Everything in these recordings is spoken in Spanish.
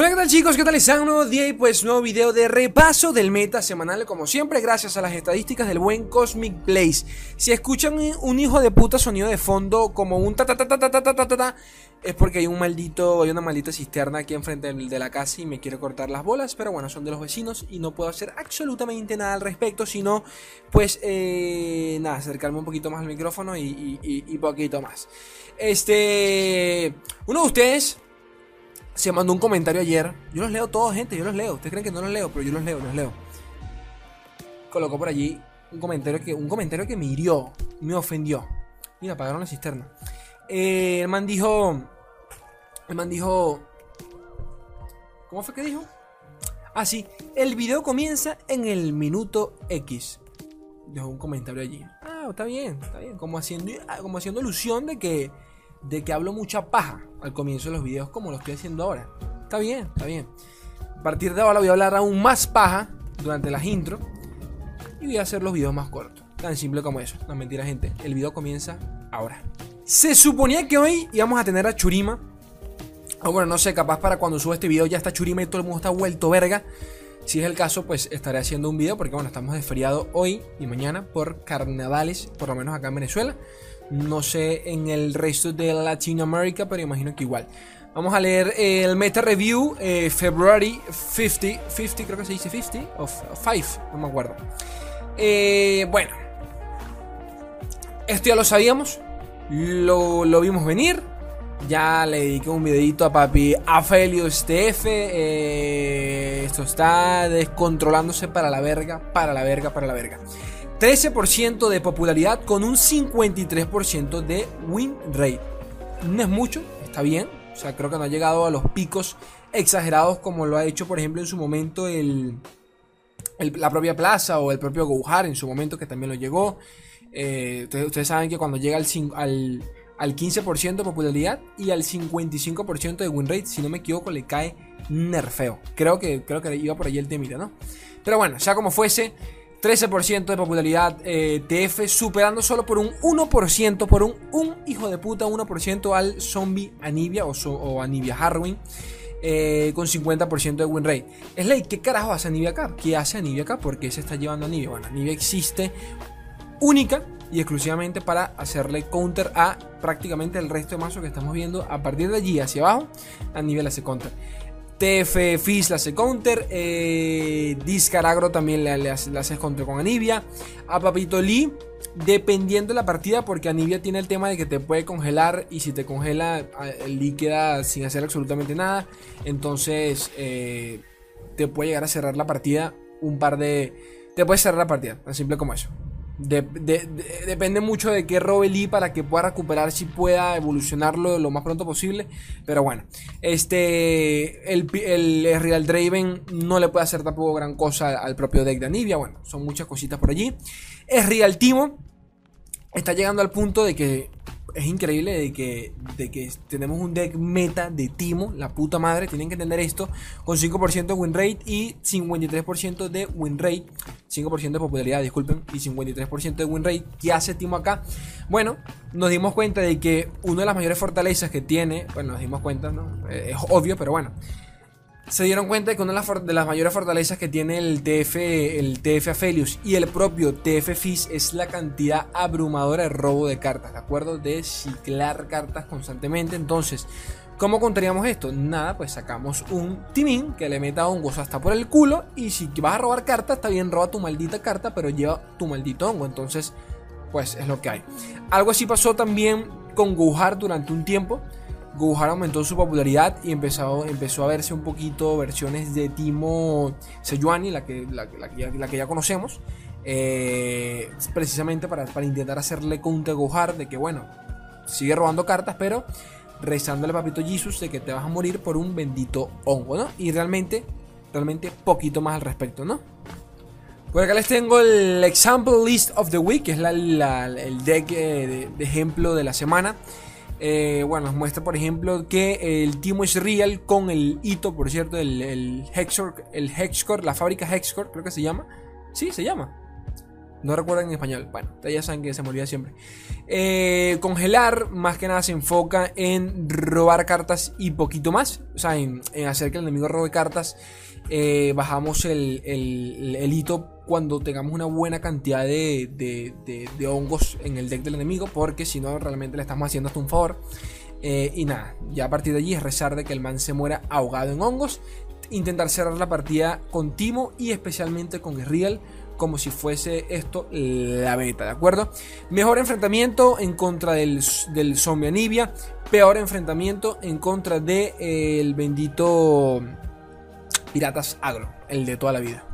Hola, ¿qué tal chicos? ¿Qué tal están? Un nuevo día y pues nuevo video de repaso del meta semanal como siempre gracias a las estadísticas del buen Cosmic Blaze. Si escuchan un hijo de puta sonido de fondo como un ta ta ta ta ta ta ta ta es porque hay un maldito, hay una maldita cisterna aquí enfrente de la casa y me quiere cortar las bolas, pero bueno, son de los vecinos y no puedo hacer absolutamente nada al respecto, sino pues eh, nada, acercarme un poquito más al micrófono y, y poquito más. Este, uno de ustedes se mandó un comentario ayer. Yo los leo todos, gente, yo los leo. Ustedes creen que no los leo, pero yo los leo, los leo. Colocó por allí un comentario que, un comentario que me hirió, me ofendió. Mira, apagaron la cisterna. Eh, el man dijo. El man dijo. ¿Cómo fue que dijo? Ah, sí. El video comienza en el minuto X. Dejó un comentario allí. Ah, está bien, está bien. Como haciendo, como haciendo alusión de que de que hablo mucha paja al comienzo de los videos como lo estoy haciendo ahora. Está bien, está bien. A partir de ahora voy a hablar aún más paja durante las intros y voy a hacer los videos más cortos. Tan simple como eso. No mentira, gente. El video comienza ahora. Se suponía que hoy íbamos a tener a Churima. O bueno, no sé, capaz para cuando suba este video ya está Churima y todo el mundo está vuelto verga. Si es el caso, pues estaré haciendo un video porque bueno, estamos de feriado hoy y mañana por carnavales, por lo menos acá en Venezuela. No sé en el resto de Latinoamérica, pero imagino que igual. Vamos a leer el meta review eh, February 50. 50, creo que se dice 50 o 5, no me acuerdo. Eh, bueno, esto ya lo sabíamos, lo, lo, vimos venir. Ya le dediqué un videito a papi Afelios TF. Eh, esto está descontrolándose para la verga, para la verga, para la verga. 13% de popularidad con un 53% de win rate. No es mucho, está bien. O sea, creo que no ha llegado a los picos exagerados como lo ha hecho, por ejemplo, en su momento el, la propia Plaza o el propio Gouhar en su momento que también lo llegó. Eh, ustedes, saben que cuando llega al, al, al 15% de popularidad y al 55% de win rate, si no me equivoco, le cae nerfeo. Creo que, creo que iba por ahí el temita, ¿no? Pero bueno, sea como fuese, 13% de popularidad eh, TF, superando solo por un 1%, por un, un hijo de puta 1% al zombie Anivia o, o Anivia Harwin. Eh, con 50% de win rate. ¿qué carajo hace Anivia acá? ¿Qué hace Anivia acá? ¿Por qué se está llevando a Anivia? Bueno, Anivia existe única y exclusivamente para hacerle counter a prácticamente el resto de mazos que estamos viendo. A partir de allí hacia abajo, Anivia le hace counter. TF Fizz le hace counter. Eh, Discaragro también le, le, hace, counter con Anivia. A Papito Lee, dependiendo de la partida, porque Anivia tiene el tema de que te puede congelar. Y si te congela, el Lee queda sin hacer absolutamente nada. Entonces, eh, te puede llegar a cerrar la partida. Un par de. Te puede cerrar la partida, tan simple como eso. De, de, de, depende mucho de qué robe Lee para que pueda recuperar si pueda evolucionarlo lo más pronto posible. Pero bueno, este el, el, Real Draven no le puede hacer tampoco gran cosa al propio deck de Anivia. Bueno, son muchas cositas por allí. Es Real Timo. Está llegando al punto de que es increíble de que, de que tenemos un deck meta de Timo, la puta madre, tienen que entender esto, con 5% de win rate y 53% de win rate, 5% de popularidad, disculpen, y 53% de win rate. ¿Qué hace Timo acá? Bueno, nos dimos cuenta de que una de las mayores fortalezas que tiene, bueno, nos dimos cuenta, ¿no? Es obvio, pero bueno, se dieron cuenta de que una de las mayores fortalezas que tiene el TF, el TF Aphelios y el propio TF Fizz es la cantidad abrumadora de robo de cartas, ¿de acuerdo? De ciclar cartas constantemente. Entonces, ¿cómo contaríamos esto? Nada, pues sacamos un timín que le meta hongos hasta por el culo y si vas a robar cartas, está bien, roba tu maldita carta, pero lleva tu maldito hongo. Entonces, pues es lo que hay. Algo así pasó también con Gohar durante un tiempo. Gohar aumentó su popularidad y empezó, empezó a verse un poquito versiones de Timo Sejuani, la que, la, la, que ya conocemos, eh, precisamente para, para, intentar hacerle counter a Gohar de que, bueno, sigue robando cartas, pero rezándole papito Jesus de que te vas a morir por un bendito hongo, ¿no? Y realmente, realmente poquito más al respecto, ¿no? Por acá les tengo el Example List of the Week, que es el deck eh, de, ejemplo de la semana. Eh, bueno, nos muestra por ejemplo que el Timo es real con el hito, por cierto, el, el Hexcore, el Hexcore, la fábrica Hexcore, creo que se llama. Sí, se llama. No recuerdan en español. Bueno, ya saben que se me olvida siempre. Eh, congelar, más que nada se enfoca en robar cartas y poquito más. O sea, en, hacer que el enemigo robe cartas. Eh, bajamos el, el, hito cuando tengamos una buena cantidad de, de, hongos en el deck del enemigo. Porque si no, realmente le estamos haciendo hasta un favor. Eh, y nada, ya a partir de allí es rezar de que el man se muera ahogado en hongos. Intentar cerrar la partida con Timo y especialmente con Real como si fuese esto la beta, ¿de acuerdo? Mejor enfrentamiento en contra del, del zombie Anivia, peor enfrentamiento en contra del de, el bendito Piratas Agro, el de toda la vida.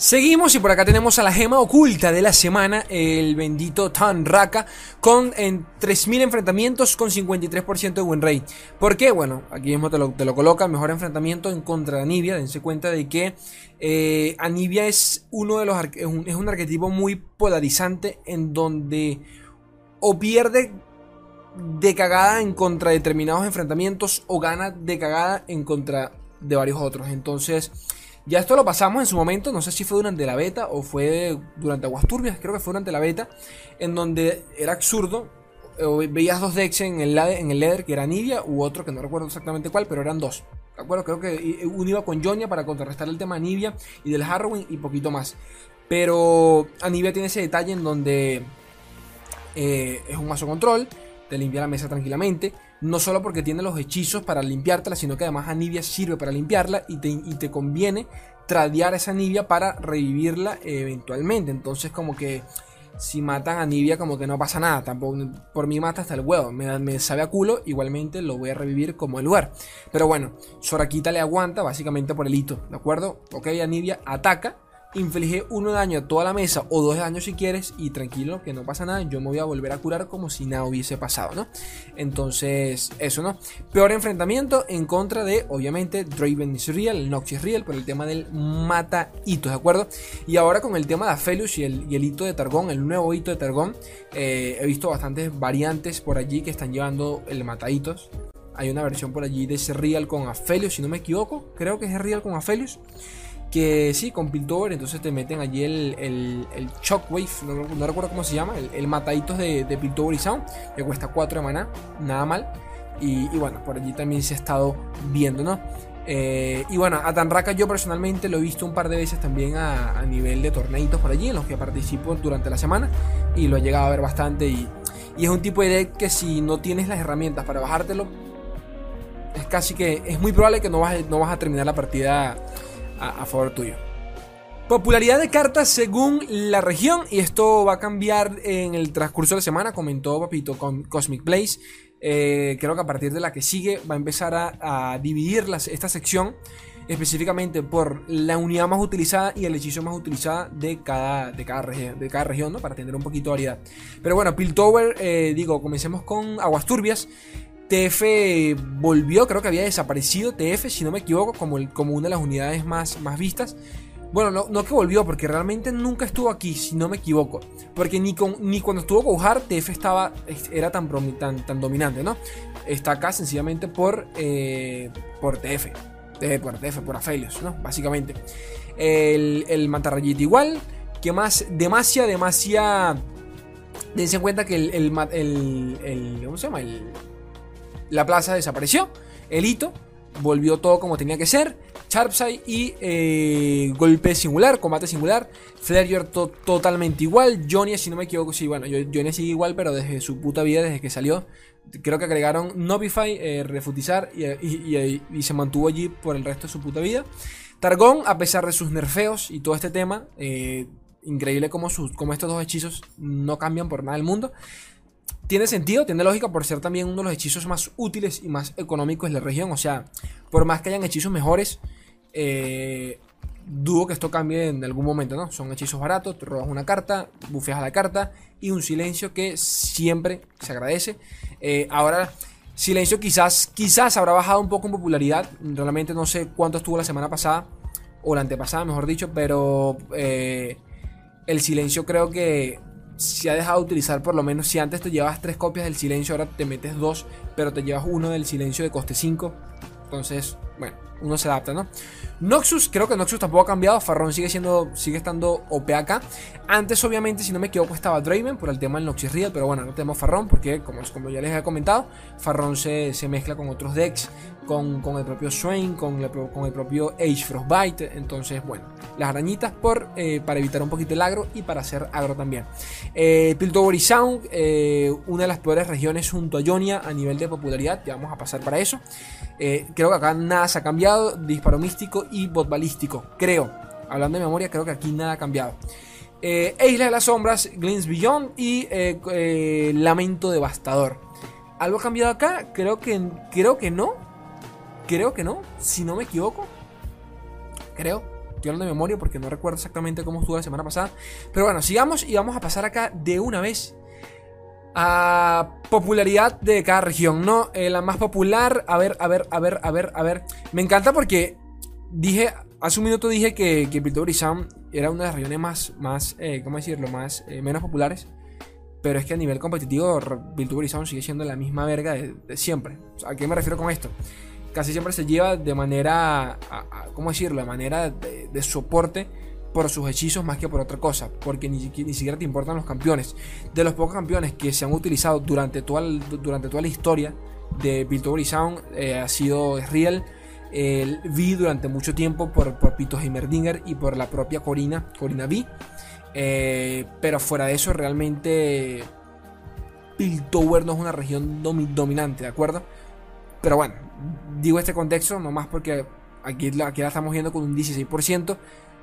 Seguimos y por acá tenemos a la gema oculta de la semana, el bendito Tan Raka, con en 3.000 enfrentamientos con 53% de win rate. ¿Por qué? Bueno, aquí mismo te lo, te lo coloca, mejor enfrentamiento en contra de Anivia. Dense cuenta de que eh, Anivia es uno de los es un, es un arquetipo muy polarizante en donde o pierde de cagada en contra de determinados enfrentamientos o gana de cagada en contra de varios otros. Entonces ya esto lo pasamos en su momento, no sé si fue durante la beta o fue durante Aguas Turbias, creo que fue durante la beta, en donde era absurdo. Eh, veías dos decks en el, en el Leather, que era Nivea, u otro que no recuerdo exactamente cuál, pero eran dos. ¿De acuerdo? Creo que uno iba con Jonia para contrarrestar el tema de Nivea y del Harrowing y poquito más. Pero Anivia tiene ese detalle en donde eh, es un mazo control, te limpia la mesa tranquilamente no solo porque tiene los hechizos para limpiártela, sino que además Anivia sirve para limpiarla y te, te conviene tradear esa Anivia para revivirla eventualmente. Entonces como que si matan a Anivia como que no pasa nada, tampoco por mí mata hasta el huevo, me, me, sabe a culo, igualmente lo voy a revivir como el lugar. Pero bueno, Soraquita le aguanta básicamente por el hito, ¿de acuerdo? Ok, Anivia ataca inflige uno de daño a toda la mesa o dos de daño si quieres y tranquilo que no pasa nada, yo me voy a volver a curar como si nada hubiese pasado, ¿no? Entonces, eso, ¿no? Peor enfrentamiento en contra de, obviamente, Draven is real, Nox es real, por el tema del mata hitos, ¿de acuerdo? Y ahora con el tema de Aphelios y el, hito de Targón, el nuevo hito de Targón, eh, he visto bastantes variantes por allí que están llevando el mata hitos. Hay una versión por allí de ese real con Aphelios, si no me equivoco, creo que es real con Aphelios que sí, con Piltover, entonces te meten allí el, el, Shockwave, no, recuerdo cómo se llama, el, el mataditos de, de Piltover y Sound, que cuesta 4 de maná, nada mal. Y, bueno, por allí también se ha estado viendo, ¿no? Eh, y bueno, a Tanraka yo personalmente lo he visto un par de veces también a, nivel de torneitos por allí, en los que participo durante la semana, y lo he llegado a ver bastante. Y, y es un tipo de deck que si no tienes las herramientas para bajártelo, es casi que es muy probable que no vas, no vas a terminar la partida a, favor tuyo. Popularidad de cartas según la región, y esto va a cambiar en el transcurso de la semana, comentó Papito con Cosmic Place. Eh, creo que a partir de la que sigue va a empezar a, dividir esta sección específicamente por la unidad más utilizada y el hechizo más utilizada de cada, de cada, de cada región, ¿no? para tener un poquito de variedad. Pero bueno, Piltover, eh, digo, comencemos con Aguas Turbias. TF volvió, creo que había desaparecido TF, si no me equivoco, como, como una de las unidades más, más vistas. Bueno, no, no, que volvió, porque realmente nunca estuvo aquí, si no me equivoco. Porque ni, con, ni cuando estuvo Gohar, TF estaba, era tan, tan, tan dominante, ¿no? Está acá sencillamente por, eh, por TF. Por TF, por Aphelios, ¿no? Básicamente. El, el Mantarrayita igual. que más? Demacia, Demacia. Dense en cuenta que el, el, el ¿Cómo se llama? El la plaza desapareció, el hito, volvió todo como tenía que ser. Sharpside y eh, golpe singular, combate singular. Flareyer totalmente igual. Johnny, si no me equivoco, sí, bueno, Johnny sigue igual, pero desde su puta vida, desde que salió. Creo que agregaron Novify, eh, refutizar y, se mantuvo allí por el resto de su puta vida. Targón, a pesar de sus nerfeos y todo este tema, eh, increíble como, sus, como estos dos hechizos no cambian por nada el mundo tiene sentido, tiene lógica por ser también uno de los hechizos más útiles y más económicos de la región. O sea, por más que hayan hechizos mejores, eh, dudo que esto cambie en algún momento, ¿no? Son hechizos baratos, te robas una carta, bufeas la carta y un silencio que siempre se agradece. Eh, ahora, silencio quizás, quizás habrá bajado un poco en popularidad. Realmente no sé cuánto estuvo la semana pasada, o la antepasada, mejor dicho, pero eh, el silencio creo que se ha dejado de utilizar por lo menos si antes te llevas tres copias del silencio, ahora te metes dos, pero te llevas uno del silencio de coste 5. Entonces, bueno, uno se adapta, ¿no? Noxus, creo que Noxus tampoco ha cambiado. Farron sigue siendo, sigue estando OP acá. Antes, obviamente, si no me equivoco, estaba Draven por el tema del Noxus Real. Pero bueno, no tenemos Farron porque, como, ya les he comentado, Farron se, se mezcla con otros decks, con, con el propio Swain, con el, con el propio Age Frostbite. Entonces, bueno, las arañitas por, eh, para evitar un poquito el agro y para hacer agro también. Eh, Sound, eh, una de las peores regiones junto a Jonia a nivel de popularidad. Ya vamos a pasar para eso. Eh, creo que acá nada se ha cambiado. Disparo místico y bot balístico. Creo. Hablando de memoria, creo que aquí nada ha cambiado. Eh, Isla de las Sombras, Glins Beyond y eh, eh, Lamento Devastador. ¿Algo ha cambiado acá? Creo que, creo que no. Creo que no, si no me equivoco. Creo. Estoy hablando de memoria porque no recuerdo exactamente cómo estuvo la semana pasada. Pero bueno, sigamos y vamos a pasar acá de una vez a popularidad de cada región, ¿no? Eh, la más popular, a ver, a ver, a ver, a ver, a ver. Me encanta porque dije, hace un minuto dije que, que Piltover y Sound era una de las regiones más, más eh, ¿cómo decirlo? Más, eh, menos populares. Pero es que a nivel competitivo, Piltover y Sound sigue siendo la misma verga de, siempre. ¿A qué me refiero con esto? Casi siempre se lleva de manera, a, a, ¿cómo decirlo? De manera de, de soporte por sus hechizos más que por otra cosa, porque ni, ni, siquiera te importan los campeones. De los pocos campeones que se han utilizado durante toda, durante toda la historia de Piltover Sound, eh, ha sido Real. Eh, vi durante mucho tiempo por, por Pito Heimerdinger y por la propia Corina, Corina V. Eh, pero fuera de eso, realmente Piltover no es una región domi dominante, ¿de acuerdo? Pero bueno, digo este contexto nomás porque aquí, aquí la estamos viendo con un 16%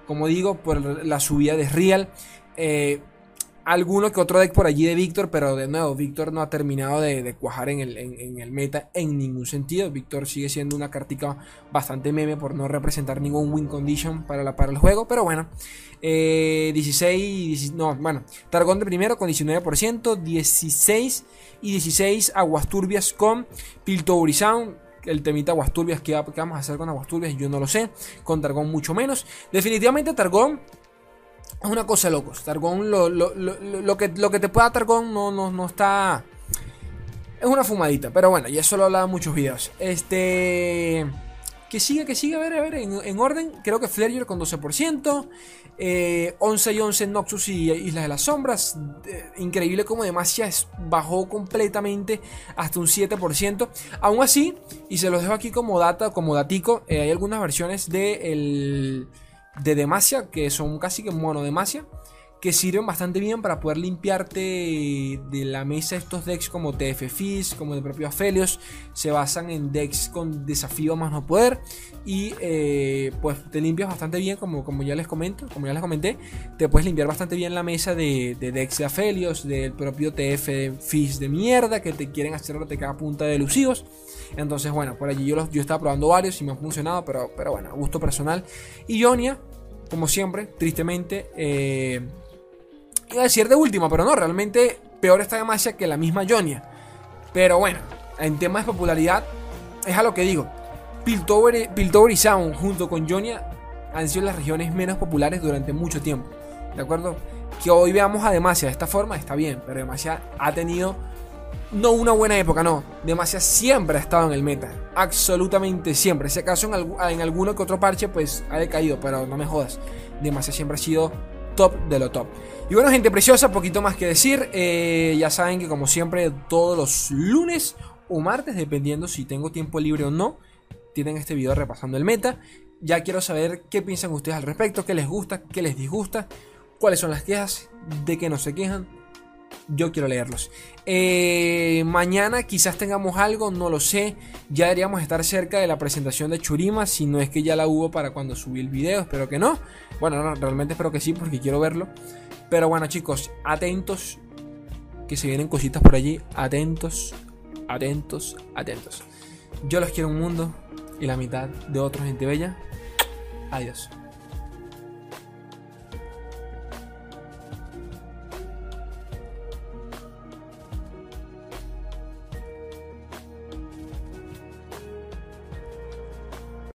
como digo, por la subida de Real. Eh, alguno que otro deck por allí de Víctor, pero de nuevo, Víctor no ha terminado de, cuajar en el, en, el, meta en ningún sentido. Víctor sigue siendo una cartica bastante meme por no representar ningún win condition para, para el juego, pero bueno. Eh, 16, no, bueno, Targón de primero con 19%, 16 y 16 Aguas Turbias con Piltover el temita Aguasturbias, ¿qué, ¿qué, vamos a hacer con Aguasturbias? Yo no lo sé. Con Targón mucho menos. Definitivamente Targón es una cosa de locos. Targón, lo, lo, lo, lo, que, lo que te pueda Targón no, no, no está... Es una fumadita, pero bueno, ya eso lo he hablado en muchos videos. Este... Que sigue, que sigue, a ver, a ver, en, en orden. Creo que Flareyer con 12%. Eh, 11 y 11 Noxus y Islas de las Sombras. Increíble como Demacia bajó completamente hasta un 7%. Aún así, y se los dejo aquí como data, como datico, eh, hay algunas versiones de, el, de Demacia que son casi que mono Demacia que sirven bastante bien para poder limpiarte de la mesa estos decks como TF Fizz, como el propio Aphelios. Se basan en decks con desafío más no poder. Y eh, pues te limpias bastante bien, como, como ya les comento, como ya les comenté. Te puedes limpiar bastante bien la mesa de, de decks de Aphelios, del propio TF Fizz de mierda, que te quieren hacer cada punta de elusivos. Entonces, bueno, por allí yo, los, yo estaba probando varios y me han funcionado, pero, pero bueno, a gusto personal. Y Ionia, como siempre, tristemente, eh, Iba a decir de última, pero no, realmente peor está Demacia que la misma Jonia. Pero bueno, en temas de popularidad, es a lo que digo. Piltover, Piltover y Sound junto con Jonia han sido las regiones menos populares durante mucho tiempo. ¿De acuerdo? Que hoy veamos a Demacia de esta forma está bien, pero Demacia ha tenido no una buena época, no. Demacia siempre ha estado en el meta. Absolutamente siempre. Si acaso en, en alguno que otro parche, pues ha decaído, pero no me jodas. Demacia siempre ha sido top de lo top. Y bueno, gente preciosa, poquito más que decir. Eh, ya saben que como siempre, todos los lunes o martes, dependiendo si tengo tiempo libre o no, tienen este video repasando el meta. Ya quiero saber qué piensan ustedes al respecto, qué les gusta, qué les disgusta, cuáles son las quejas, de qué no se quejan. Yo quiero leerlos. Eh, mañana quizás tengamos algo, no lo sé. Ya deberíamos estar cerca de la presentación de Churima, si no es que ya la hubo para cuando subí el video, espero que no. Bueno, no, realmente espero que sí, porque quiero verlo. Pero bueno, chicos, atentos, que se vienen cositas por allí. Atentos, atentos, atentos. Yo los quiero un mundo y la mitad de otra gente bella. Adiós.